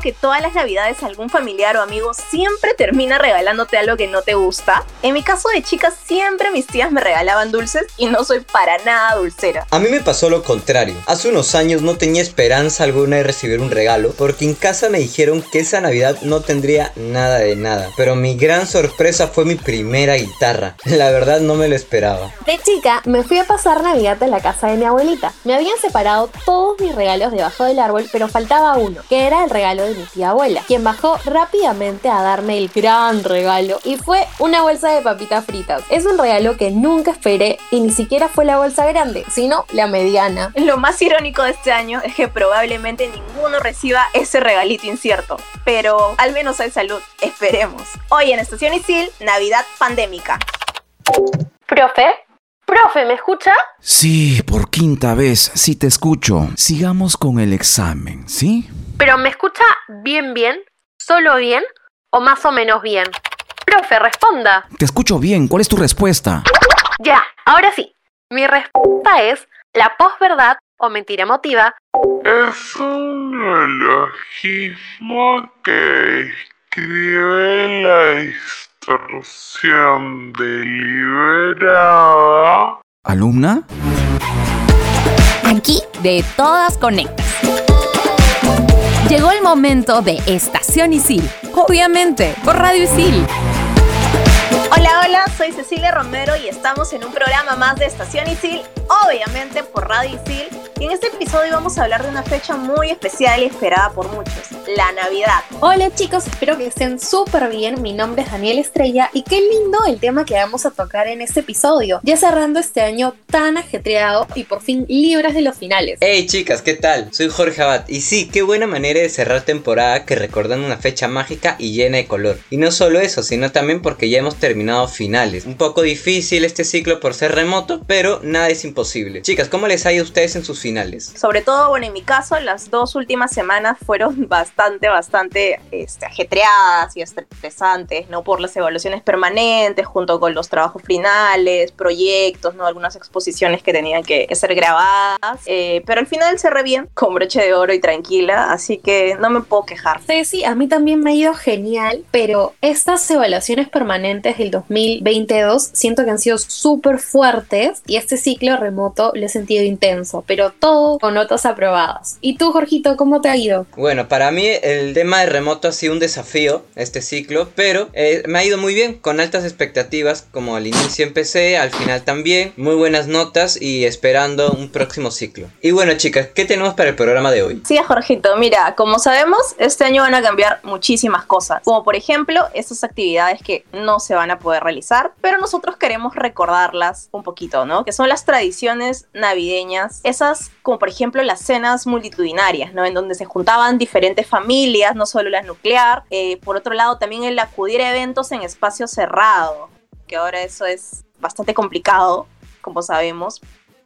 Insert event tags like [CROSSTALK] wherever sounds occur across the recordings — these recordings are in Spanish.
Que todas las navidades algún familiar o amigo siempre termina regalándote algo que no te gusta? En mi caso de chica siempre mis tías me regalaban dulces y no soy para nada dulcera. A mí me pasó lo contrario. Hace unos años no tenía esperanza alguna de recibir un regalo porque en casa me dijeron que esa Navidad no tendría nada de nada. Pero mi gran sorpresa fue mi primera guitarra. La verdad no me lo esperaba. De chica me fui a pasar Navidad en la casa de mi abuelita. Me habían separado todos mis regalos debajo del árbol, pero faltaba uno, que era el regalo de mi tía abuela, quien bajó rápidamente a darme el gran regalo y fue una bolsa de papitas fritas. Es un regalo que nunca esperé y ni siquiera fue la bolsa grande, sino la mediana. Lo más irónico de este año es que probablemente ninguno reciba ese regalito incierto, pero al menos hay salud, esperemos. Hoy en Estación Isil, Navidad pandémica. Profe, Profe, ¿me escucha? Sí, por quinta vez, sí te escucho. Sigamos con el examen, ¿sí? Pero ¿me escucha bien, bien? ¿Solo bien? ¿O más o menos bien? Profe, responda. Te escucho bien, ¿cuál es tu respuesta? Ya, ahora sí. Mi respuesta es la posverdad o mentira emotiva. Es un neologismo que escribe la distorsión deliberada. ¿Alumna? Aquí de todas conectas. Llegó el momento de Estación Isil, obviamente, por Radio Isil. Hola, hola, soy Cecilia Romero y estamos en un programa más de Estación Isil, obviamente por Radio Isil. Y en este episodio vamos a hablar de una fecha muy especial y esperada por muchos, la Navidad. Hola chicos, espero que estén súper bien. Mi nombre es Daniel Estrella y qué lindo el tema que vamos a tocar en este episodio, ya cerrando este año tan ajetreado y por fin libres de los finales. Hey chicas, ¿qué tal? Soy Jorge Abad y sí, qué buena manera de cerrar temporada que recordando una fecha mágica y llena de color. Y no solo eso, sino también porque ya hemos terminado finales. Un poco difícil este ciclo por ser remoto, pero nada es imposible. Chicas, ¿cómo les ha ido a ustedes en sus finales? Sobre todo, bueno, en mi caso, las dos últimas semanas fueron [LAUGHS] bastante, bastante este, ajetreadas y estresantes, ¿no? Por las evaluaciones permanentes, junto con los trabajos finales, proyectos, ¿no? Algunas exposiciones que tenían que, ser grabadas. Eh, pero al final cerré bien, con broche de oro y tranquila, así que no me puedo quejar. Sí, sí, a mí también me ha ido genial, pero estas evaluaciones permanentes del 2022 siento que han sido súper fuertes y este ciclo remoto lo he sentido intenso, pero todo con notas aprobadas. ¿Y tú, Jorgito, cómo te ha ido? Bueno, para mí el tema de remoto ha sido un desafío este ciclo, pero eh, me ha ido muy bien, con altas expectativas, como al inicio empecé, al final también, muy buenas notas y esperando un próximo ciclo. Y bueno, chicas, ¿qué tenemos para el programa de hoy? Sí, Jorgito, mira, como sabemos, este año van a cambiar muchísimas cosas, como por ejemplo, estas actividades que no se van a poder realizar, pero nosotros queremos recordarlas un poquito, ¿no? Que son las tradiciones navideñas, esas como por ejemplo las cenas multitudinarias, ¿no? En donde se juntaban diferentes familias, no solo las nuclear, eh, por otro lado también el acudir a eventos en espacio cerrado, que ahora eso es bastante complicado, como sabemos,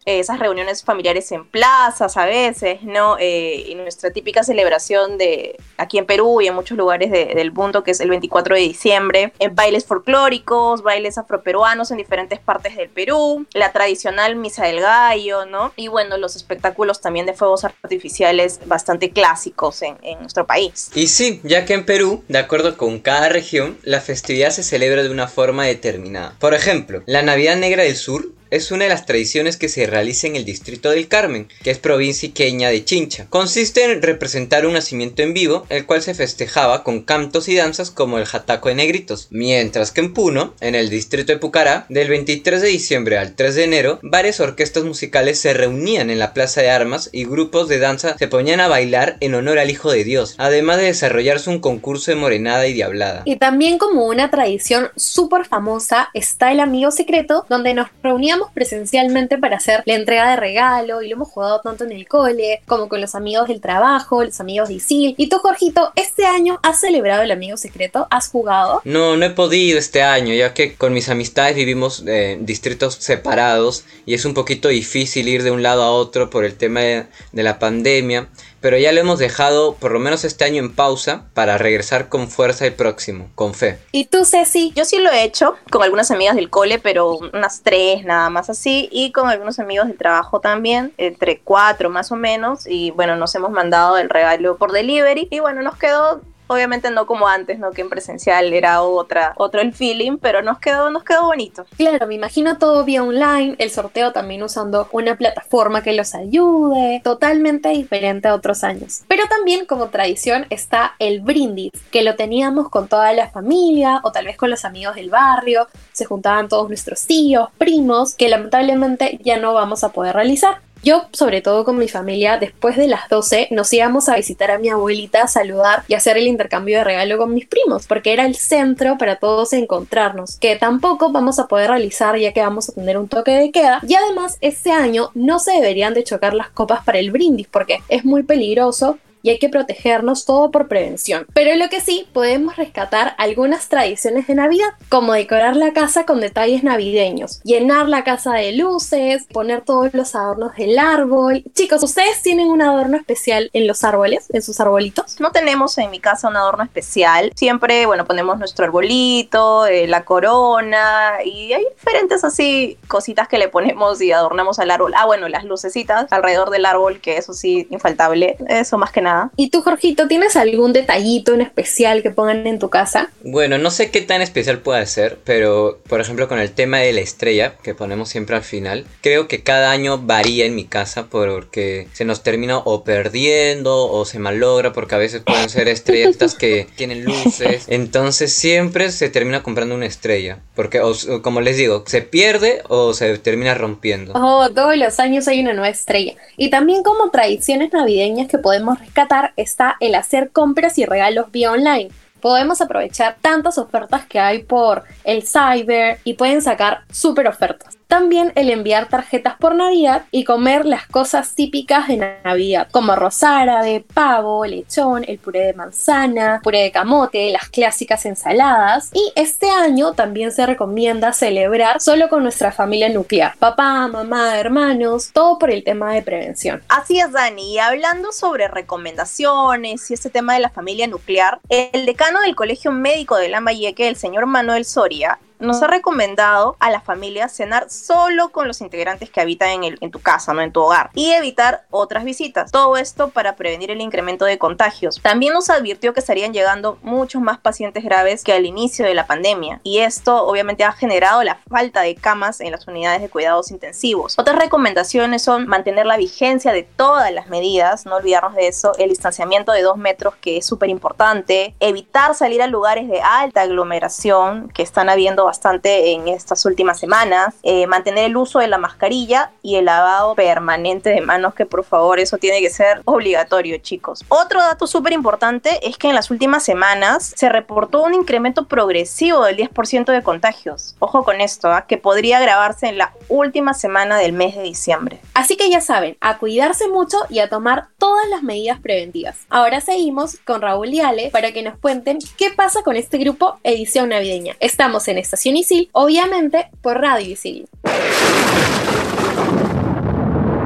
esas reuniones familiares en plazas a veces, ¿no? Eh, y nuestra típica celebración de aquí en Perú y en muchos lugares del mundo, que es el 24 de diciembre, en bailes folclóricos, bailes afroperuanos en diferentes partes del Perú, la tradicional misa del gallo, ¿no? Y bueno, los espectáculos también de fuegos artificiales bastante clásicos en, en nuestro país. Y sí, ya que en Perú, de acuerdo con cada región, la festividad se celebra de una forma determinada. Por ejemplo, la Navidad Negra del Sur es una de las tradiciones que se realiza en el distrito del Carmen, que es provincia iqueña de Chincha. Consiste en representar un nacimiento en vivo, el cual se festejaba con cantos y danzas como el jataco de negritos, mientras que en Puno, en el distrito de Pucará, del 23 de diciembre al 3 de enero, varias orquestas musicales se reunían en la plaza de armas y grupos de danza se ponían a bailar en honor al Hijo de Dios, además de desarrollarse un concurso de morenada y diablada. Y también como una tradición súper famosa está el amigo secreto, donde nos reuníamos presencialmente para hacer la entrega de regalo y lo hemos jugado tanto en el cole como con los amigos del trabajo, los amigos de ISIL. Y tú, Jorgito, este año has celebrado el amigo secreto, ¿has jugado? No, no he podido este año, ya que con mis amistades vivimos en distritos separados y es un poquito difícil ir de un lado a otro por el tema de la pandemia. Pero ya lo hemos dejado por lo menos este año en pausa para regresar con fuerza el próximo, con fe. ¿Y tú, Ceci? Yo sí lo he hecho con algunas amigas del cole, pero unas tres nada más así, y con algunos amigos del trabajo también, entre cuatro más o menos, y bueno, nos hemos mandado el regalo por delivery, y bueno, nos quedó Obviamente no como antes, ¿no? Que en presencial era otra, otro el feeling, pero nos quedó, nos quedó bonito. Claro, me imagino todo vía online, el sorteo también usando una plataforma que los ayude, totalmente diferente a otros años. Pero también como tradición está el brindis, que lo teníamos con toda la familia o tal vez con los amigos del barrio, se juntaban todos nuestros tíos, primos, que lamentablemente ya no vamos a poder realizar. Yo, sobre todo con mi familia, después de las 12 nos íbamos a visitar a mi abuelita, a saludar y hacer el intercambio de regalo con mis primos, porque era el centro para todos encontrarnos, que tampoco vamos a poder realizar ya que vamos a tener un toque de queda. Y además, este año no se deberían de chocar las copas para el brindis, porque es muy peligroso y hay que protegernos todo por prevención. Pero lo que sí, podemos rescatar algunas tradiciones de Navidad, como decorar la casa con detalles navideños, llenar la casa de luces, poner todos los adornos del árbol. Chicos, ¿ustedes tienen un adorno especial en los árboles, en sus arbolitos? No tenemos en mi casa un adorno especial. Siempre, bueno, ponemos nuestro arbolito, eh, la corona y hay diferentes así cositas que le ponemos y adornamos al árbol. Ah, bueno, las lucecitas alrededor del árbol, que eso sí, infaltable. Eso más que nada ¿Y tú, Jorgito, tienes algún detallito en especial que pongan en tu casa? Bueno, no sé qué tan especial puede ser, pero por ejemplo con el tema de la estrella que ponemos siempre al final, creo que cada año varía en mi casa porque se nos termina o perdiendo o se malogra porque a veces pueden ser estrellas que [LAUGHS] tienen luces. Entonces siempre se termina comprando una estrella porque como les digo, se pierde o se termina rompiendo. Oh, todos los años hay una nueva estrella. Y también como tradiciones navideñas que podemos rescatar está el hacer compras y regalos vía online. Podemos aprovechar tantas ofertas que hay por el cyber y pueden sacar super ofertas. También el enviar tarjetas por Navidad y comer las cosas típicas de Navidad, como arroz árabe, pavo, lechón, el puré de manzana, puré de camote, las clásicas ensaladas. Y este año también se recomienda celebrar solo con nuestra familia nuclear, papá, mamá, hermanos, todo por el tema de prevención. Así es, Dani. Y hablando sobre recomendaciones y este tema de la familia nuclear, el decano del Colegio Médico de Lambayeque, el señor Manuel Soria, nos ha recomendado a la familia cenar solo con los integrantes que habitan en, el, en tu casa, no en tu hogar, y evitar otras visitas. Todo esto para prevenir el incremento de contagios. También nos advirtió que estarían llegando muchos más pacientes graves que al inicio de la pandemia, y esto obviamente ha generado la falta de camas en las unidades de cuidados intensivos. Otras recomendaciones son mantener la vigencia de todas las medidas, no olvidarnos de eso, el distanciamiento de dos metros que es súper importante, evitar salir a lugares de alta aglomeración que están habiendo bastante en estas últimas semanas. Eh, mantener el uso de la mascarilla y el lavado permanente de manos, que por favor eso tiene que ser obligatorio, chicos. Otro dato súper importante es que en las últimas semanas se reportó un incremento progresivo del 10% de contagios. Ojo con esto, ¿ah? que podría agravarse en la última semana del mes de diciembre. Así que ya saben, a cuidarse mucho y a tomar todas las medidas preventivas. Ahora seguimos con Raúl y Ale para que nos cuenten qué pasa con este grupo edición navideña. Estamos en esta Estación Isil, obviamente por Radio Isil.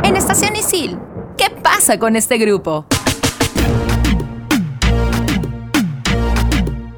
En Estación Isil, ¿qué pasa con este grupo?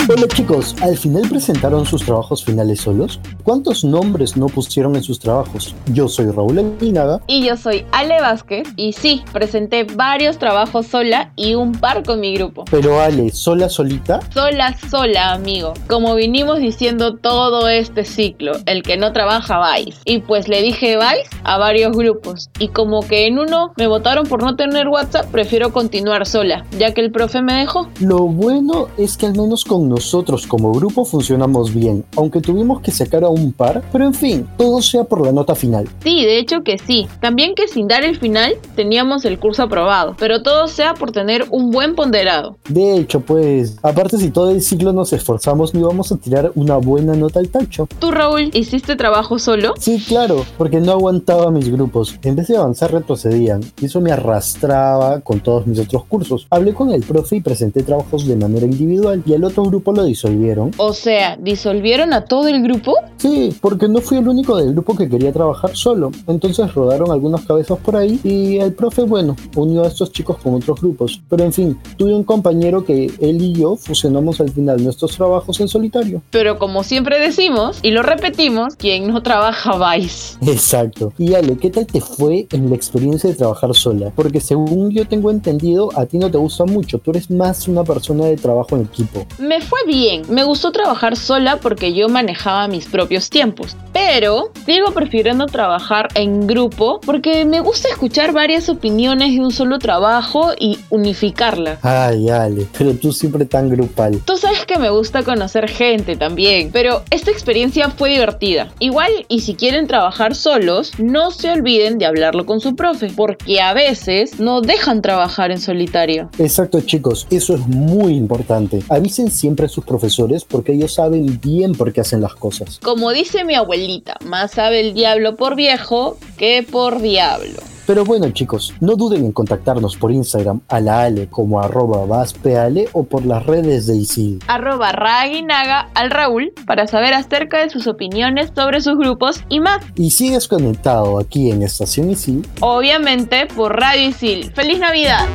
Hola chicos, ¿al final presentaron sus trabajos finales solos? ¿Cuántos nombres no pusieron en sus trabajos? Yo soy Raúl Aguinaga. Y yo soy Ale Vázquez. Y sí, presenté varios trabajos sola y un par con mi grupo. Pero Ale, ¿sola solita? Sola sola, amigo. Como vinimos diciendo todo este ciclo, el que no trabaja vais. Y pues le dije vais a varios grupos. Y como que en uno me votaron por no tener WhatsApp, prefiero continuar sola, ya que el profe me dejó. Lo bueno es que al menos con nosotros como grupo funcionamos bien, aunque tuvimos que sacar a un par, pero en fin, todo sea por la nota final. Sí, de hecho que sí. También que sin dar el final teníamos el curso aprobado, pero todo sea por tener un buen ponderado. De hecho, pues, aparte si todo el ciclo nos esforzamos, no íbamos a tirar una buena nota al tacho. ¿Tú, Raúl, hiciste trabajo solo? Sí, claro, porque no aguantaba mis grupos. En vez de avanzar, retrocedían. Y eso me arrastraba con todos mis otros cursos. Hablé con el profe y presenté trabajos de manera individual y al otro grupo lo disolvieron. O sea, ¿disolvieron a todo el grupo? Sí, porque no fui el único del grupo que quería trabajar solo. Entonces rodaron algunas cabezas por ahí y el profe, bueno, unió a estos chicos con otros grupos. Pero en fin, tuve un compañero que él y yo fusionamos al final nuestros trabajos en solitario. Pero como siempre decimos y lo repetimos, quien no trabaja Vice. Exacto. Y Ale, ¿qué tal te fue en la experiencia de trabajar sola? Porque según yo tengo entendido, a ti no te gusta mucho. Tú eres más una persona de trabajo en equipo. Me fue bien. Me gustó trabajar sola porque yo manejaba mis propios tiempos. Pero sigo prefiriendo trabajar en grupo porque me gusta escuchar varias opiniones de un solo trabajo y unificarla. Ay, Ale, pero tú siempre tan grupal. Tú sabes que me gusta conocer gente también, pero esta experiencia fue divertida. Igual, y si quieren trabajar solos, no se olviden de hablarlo con su profe, porque a veces no dejan trabajar en solitario. Exacto, chicos, eso es muy importante. Avisen siempre a sus profesores porque ellos saben bien por qué hacen las cosas. Como dice mi abuelita, más sabe el diablo por viejo que por diablo. Pero bueno chicos, no duden en contactarnos por Instagram a la Ale como arroba vaspeale o por las redes de Isil. Arroba Raguinaga al Raúl para saber acerca de sus opiniones sobre sus grupos y más. Y sigues conectado aquí en Estación Isil. Obviamente por Radio Isil. ¡Feliz Navidad!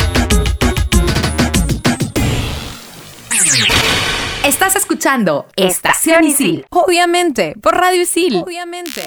Estás escuchando Estación Isil. Obviamente, por Radio Isil. Obviamente.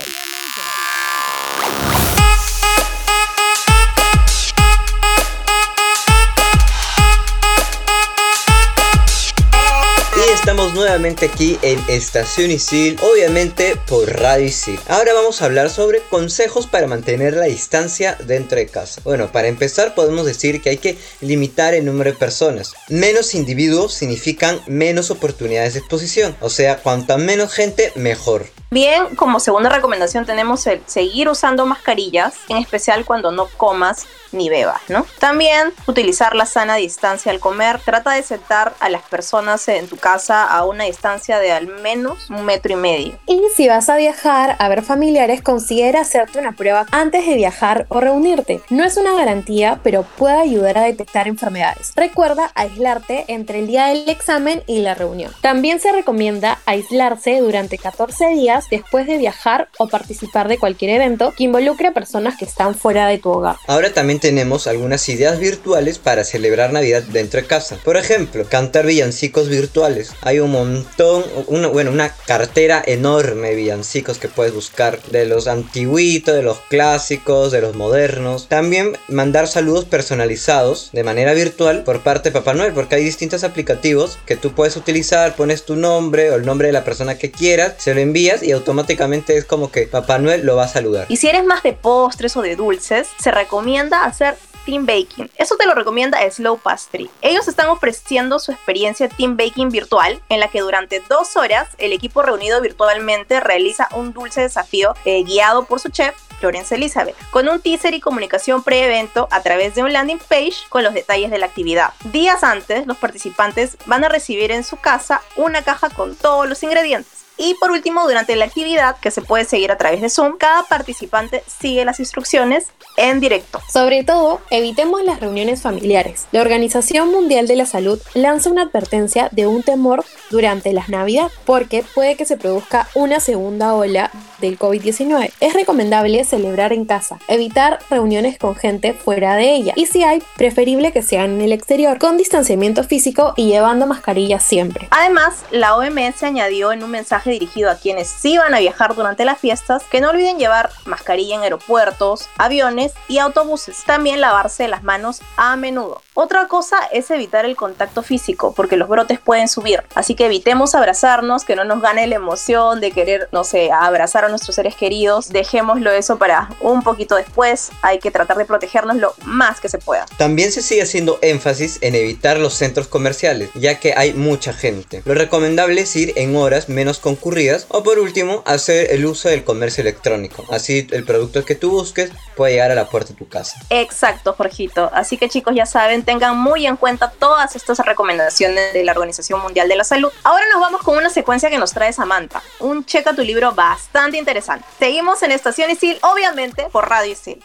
Nuevamente aquí en Estación Isil, obviamente por Radio Isil. Ahora vamos a hablar sobre consejos para mantener la distancia dentro de casa. Bueno, para empezar podemos decir que hay que limitar el número de personas. Menos individuos significan menos oportunidades de exposición. O sea, cuanta menos gente, mejor. Bien, como segunda recomendación tenemos el seguir usando mascarillas, en especial cuando no comas ni bebas, ¿no? También utilizar la sana distancia al comer. Trata de sentar a las personas en tu casa a una distancia de al menos un metro y medio. Y si vas a viajar a ver familiares, considera hacerte una prueba antes de viajar o reunirte. No es una garantía, pero puede ayudar a detectar enfermedades. Recuerda aislarte entre el día del examen y la reunión. También se recomienda aislarse durante 14 días después de viajar o participar de cualquier evento que involucre a personas que están fuera de tu hogar. Ahora también tenemos algunas ideas virtuales para celebrar Navidad dentro de casa. Por ejemplo, cantar villancicos virtuales. Hay un montón, una, bueno, una cartera enorme de villancicos que puedes buscar. De los antiguitos, de los clásicos, de los modernos. También mandar saludos personalizados de manera virtual por parte de Papá Noel. Porque hay distintos aplicativos que tú puedes utilizar. Pones tu nombre o el nombre de la persona que quieras. Se lo envías y automáticamente es como que Papá Noel lo va a saludar. Y si eres más de postres o de dulces, se recomienda hacer Team Baking. Eso te lo recomienda Slow Pastry. Ellos están ofreciendo su experiencia Team Baking virtual, en la que durante dos horas el equipo reunido virtualmente realiza un dulce desafío eh, guiado por su chef. Florence Elizabeth, con un teaser y comunicación pre-evento a través de un landing page con los detalles de la actividad. Días antes, los participantes van a recibir en su casa una caja con todos los ingredientes. Y por último, durante la actividad, que se puede seguir a través de Zoom, cada participante sigue las instrucciones en directo. Sobre todo, evitemos las reuniones familiares. La Organización Mundial de la Salud lanza una advertencia de un temor durante las Navidad, porque puede que se produzca una segunda ola del COVID-19. Es recomendable celebrar en casa, evitar reuniones con gente fuera de ella y si hay, preferible que sean en el exterior, con distanciamiento físico y llevando mascarilla siempre. Además, la OMS añadió en un mensaje dirigido a quienes sí van a viajar durante las fiestas que no olviden llevar mascarilla en aeropuertos, aviones y autobuses. También lavarse las manos a menudo. Otra cosa es evitar el contacto físico porque los brotes pueden subir. Así que evitemos abrazarnos, que no nos gane la emoción de querer, no sé, abrazar a nuestros seres queridos. Dejémoslo eso para un poquito después. Hay que tratar de protegernos lo más que se pueda. También se sigue haciendo énfasis en evitar los centros comerciales, ya que hay mucha gente. Lo recomendable es ir en horas menos concurridas o por último hacer el uso del comercio electrónico. Así el producto que tú busques puede llegar a la puerta de tu casa. Exacto, Jorgito. Así que chicos ya saben, tengan muy en cuenta todas estas recomendaciones de la Organización Mundial de la Salud. Ahora nos vamos con una secuencia que nos trae Samantha. Un checa tu libro bastante interesante. Seguimos en Estación Isil, obviamente por Radio Isil.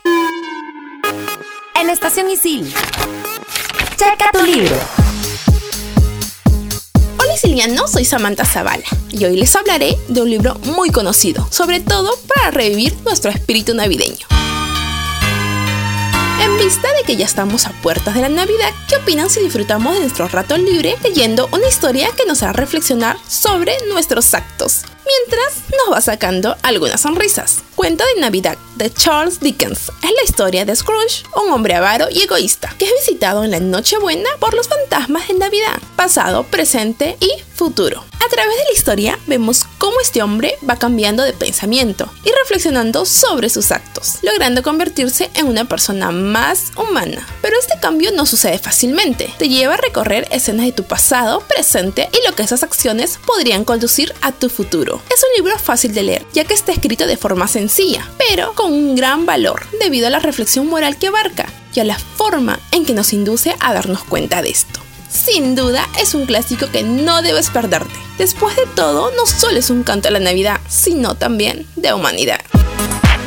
En Estación Isil. Checa tu libro. Insilianos, soy Samantha Zavala y hoy les hablaré de un libro muy conocido, sobre todo para revivir nuestro espíritu navideño. En vista de que ya estamos a puertas de la Navidad, ¿qué opinan si disfrutamos de nuestro rato libre leyendo una historia que nos hará reflexionar sobre nuestros actos? Mientras nos va sacando algunas sonrisas. Cuento de Navidad de Charles Dickens es la historia de Scrooge, un hombre avaro y egoísta que es visitado en la Nochebuena por los fantasmas de Navidad, pasado, presente y futuro. A través de la historia vemos cómo este hombre va cambiando de pensamiento y reflexionando sobre sus actos, logrando convertirse en una persona más humana. Este cambio no sucede fácilmente, te lleva a recorrer escenas de tu pasado, presente y lo que esas acciones podrían conducir a tu futuro. Es un libro fácil de leer, ya que está escrito de forma sencilla, pero con un gran valor debido a la reflexión moral que abarca y a la forma en que nos induce a darnos cuenta de esto. Sin duda es un clásico que no debes perderte. Después de todo, no solo es un canto a la Navidad, sino también de humanidad.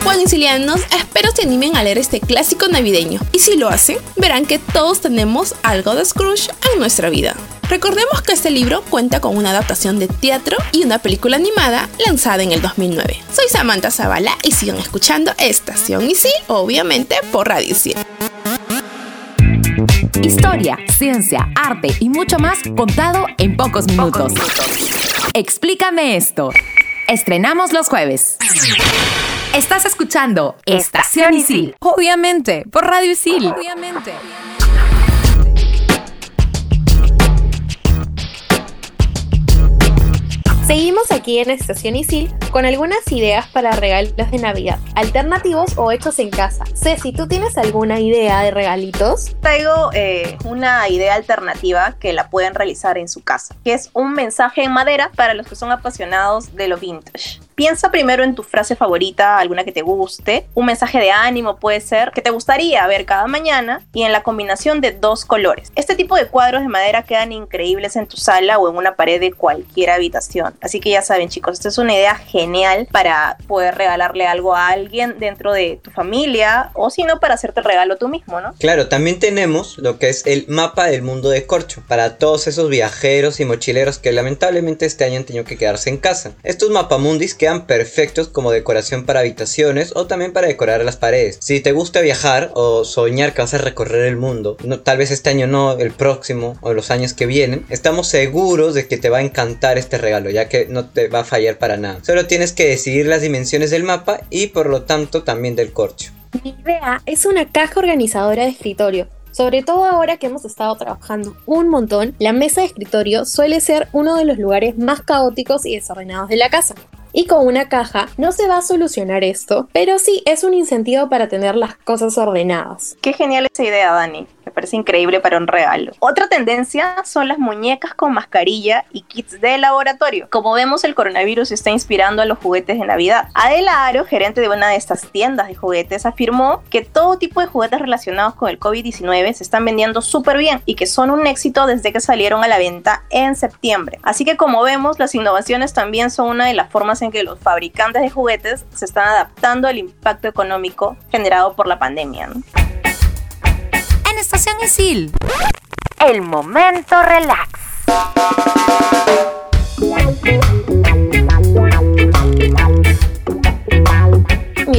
Bueno, insilianos, espero se animen a leer este clásico navideño. Y si lo hacen, verán que todos tenemos algo de Scrooge en nuestra vida. Recordemos que este libro cuenta con una adaptación de teatro y una película animada lanzada en el 2009. Soy Samantha Zavala y sigan escuchando Estación Isil, obviamente por Radio Isil. Historia, ciencia, arte y mucho más contado en pocos minutos. Explícame esto. Estrenamos los jueves. Estás escuchando Estación Isil. Obviamente, por Radio Isil. Obviamente. Seguimos aquí en Estación Isil con algunas ideas para regalos de Navidad, alternativos o hechos en casa. Ceci, ¿tú tienes alguna idea de regalitos? Traigo eh, una idea alternativa que la pueden realizar en su casa, que es un mensaje en madera para los que son apasionados de lo vintage. Piensa primero en tu frase favorita, alguna que te guste, un mensaje de ánimo puede ser, que te gustaría ver cada mañana y en la combinación de dos colores. Este tipo de cuadros de madera quedan increíbles en tu sala o en una pared de cualquier habitación. Así que ya saben chicos, esta es una idea genial para poder regalarle algo a alguien dentro de tu familia o si no para hacerte el regalo tú mismo, ¿no? Claro, también tenemos lo que es el mapa del mundo de corcho para todos esos viajeros y mochileros que lamentablemente este año han tenido que quedarse en casa. Estos mapamundis quedan perfectos como decoración para habitaciones o también para decorar las paredes. Si te gusta viajar o soñar que vas a recorrer el mundo, tal vez este año no, el próximo o los años que vienen, estamos seguros de que te va a encantar este regalo, ya que no te va a fallar para nada. Solo tienes que decidir las dimensiones del mapa y por lo tanto también del corcho. Mi idea es una caja organizadora de escritorio. Sobre todo ahora que hemos estado trabajando un montón, la mesa de escritorio suele ser uno de los lugares más caóticos y desordenados de la casa. Y con una caja no se va a solucionar esto, pero sí es un incentivo para tener las cosas ordenadas. Qué genial esa idea, Dani. Me parece increíble para un regalo. Otra tendencia son las muñecas con mascarilla y kits de laboratorio. Como vemos, el coronavirus está inspirando a los juguetes de Navidad. Adela Aro, gerente de una de estas tiendas de juguetes, afirmó que todo tipo de juguetes relacionados con el COVID-19 se están vendiendo súper bien y que son un éxito desde que salieron a la venta en septiembre. Así que como vemos, las innovaciones también son una de las formas en que los fabricantes de juguetes se están adaptando al impacto económico generado por la pandemia. En Estación Isil. El momento relax.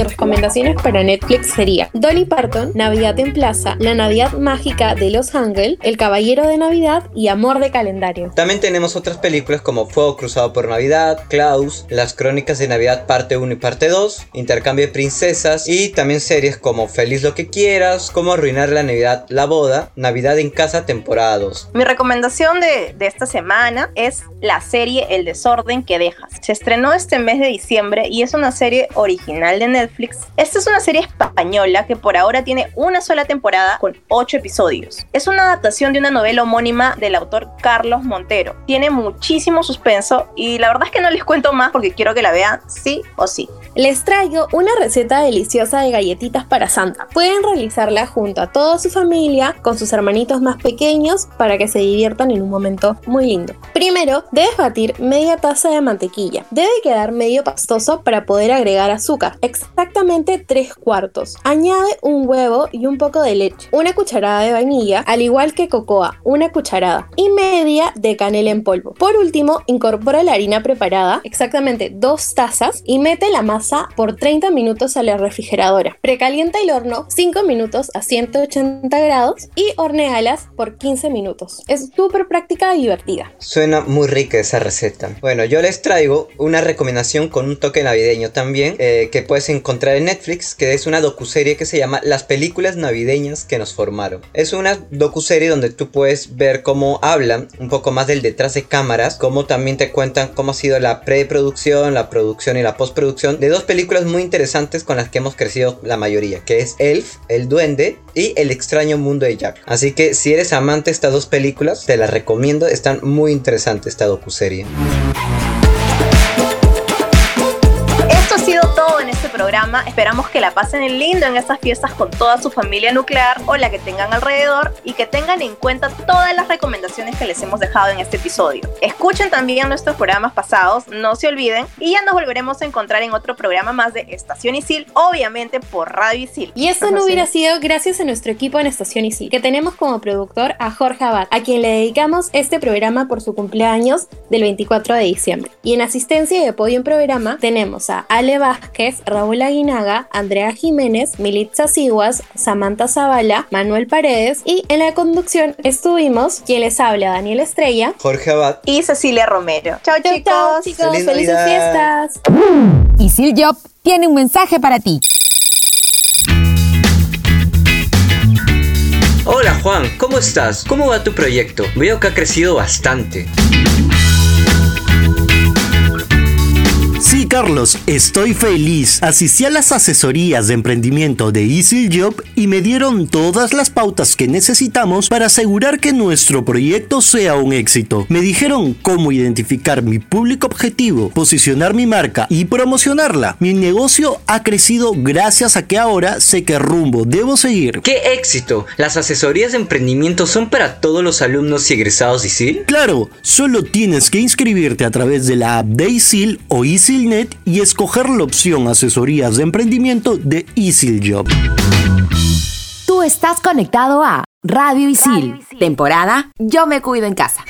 Mis recomendaciones para Netflix sería Dolly Parton, Navidad en Plaza, La Navidad Mágica de Los Ángeles, El Caballero de Navidad y Amor de Calendario. También tenemos otras películas como Fuego Cruzado por Navidad, Klaus, Las Crónicas de Navidad parte 1 y parte 2, Intercambio de Princesas y también series como Feliz lo que quieras, Cómo arruinar la Navidad, La Boda, Navidad en Casa temporada 2. Mi recomendación de, de esta semana es la serie El desorden que dejas. Se estrenó este mes de diciembre y es una serie original de Netflix esta es una serie española que por ahora tiene una sola temporada con 8 episodios. Es una adaptación de una novela homónima del autor Carlos Montero. Tiene muchísimo suspenso y la verdad es que no les cuento más porque quiero que la vean sí o sí. Les traigo una receta deliciosa de galletitas para Santa. Pueden realizarla junto a toda su familia, con sus hermanitos más pequeños, para que se diviertan en un momento muy lindo. Primero, debes batir media taza de mantequilla. Debe quedar medio pastoso para poder agregar azúcar, exactamente aproximadamente 3 cuartos. Añade un huevo y un poco de leche, una cucharada de vainilla, al igual que cocoa, una cucharada y media de canela en polvo. Por último, incorpora la harina preparada, exactamente 2 tazas, y mete la masa por 30 minutos a la refrigeradora. Precalienta el horno 5 minutos a 180 grados y hornealas por 15 minutos. Es súper práctica y divertida. Suena muy rica esa receta. Bueno, yo les traigo una recomendación con un toque navideño también, eh, que puedes encontrar en Netflix, que es una docuserie que se llama Las películas navideñas que nos formaron. Es una docuserie donde tú puedes ver cómo hablan un poco más del detrás de cámaras, cómo también te cuentan cómo ha sido la preproducción, la producción y la postproducción de dos películas muy interesantes con las que hemos crecido la mayoría, que es Elf, El Duende y El extraño mundo de Jack. Así que si eres amante de estas dos películas, te las recomiendo, están muy interesantes esta docuserie. Programa. Esperamos que la pasen en lindo en estas fiestas con toda su familia nuclear o la que tengan alrededor y que tengan en cuenta todas las recomendaciones que les hemos dejado en este episodio. Escuchen también nuestros programas pasados, no se olviden, y ya nos volveremos a encontrar en otro programa más de Estación Isil, obviamente por Radio Isil. Y esto no hubiera sido gracias a nuestro equipo en Estación Isil, que tenemos como productor a Jorge Abad, a quien le dedicamos este programa por su cumpleaños del 24 de diciembre. Y en asistencia y apoyo en programa tenemos a Ale Vázquez, Raúl Aguinaga, Andrea Jiménez, Militza Siguas, Samantha Zavala, Manuel Paredes y en la conducción estuvimos quien les habla Daniel Estrella Jorge Abad. Y Cecilia Romero. Chao Chau, chicos. chau, chicos, Feliz felices Navidad. fiestas. Isil Job tiene un mensaje para ti. Hola Juan, ¿cómo estás? ¿Cómo va tu proyecto? Veo que ha crecido bastante. Carlos, estoy feliz. Asistí a las asesorías de emprendimiento de Easy Job y me dieron todas las pautas que necesitamos para asegurar que nuestro proyecto sea un éxito. Me dijeron cómo identificar mi público objetivo, posicionar mi marca y promocionarla. Mi negocio ha crecido gracias a que ahora sé qué rumbo debo seguir. ¡Qué éxito! Las asesorías de emprendimiento son para todos los alumnos y egresados ISIL. Claro, solo tienes que inscribirte a través de la app de ISIL o ISILNet y escoger la opción Asesorías de Emprendimiento de ISIL Job. Tú estás conectado a Radio Isil, temporada Yo me cuido en casa.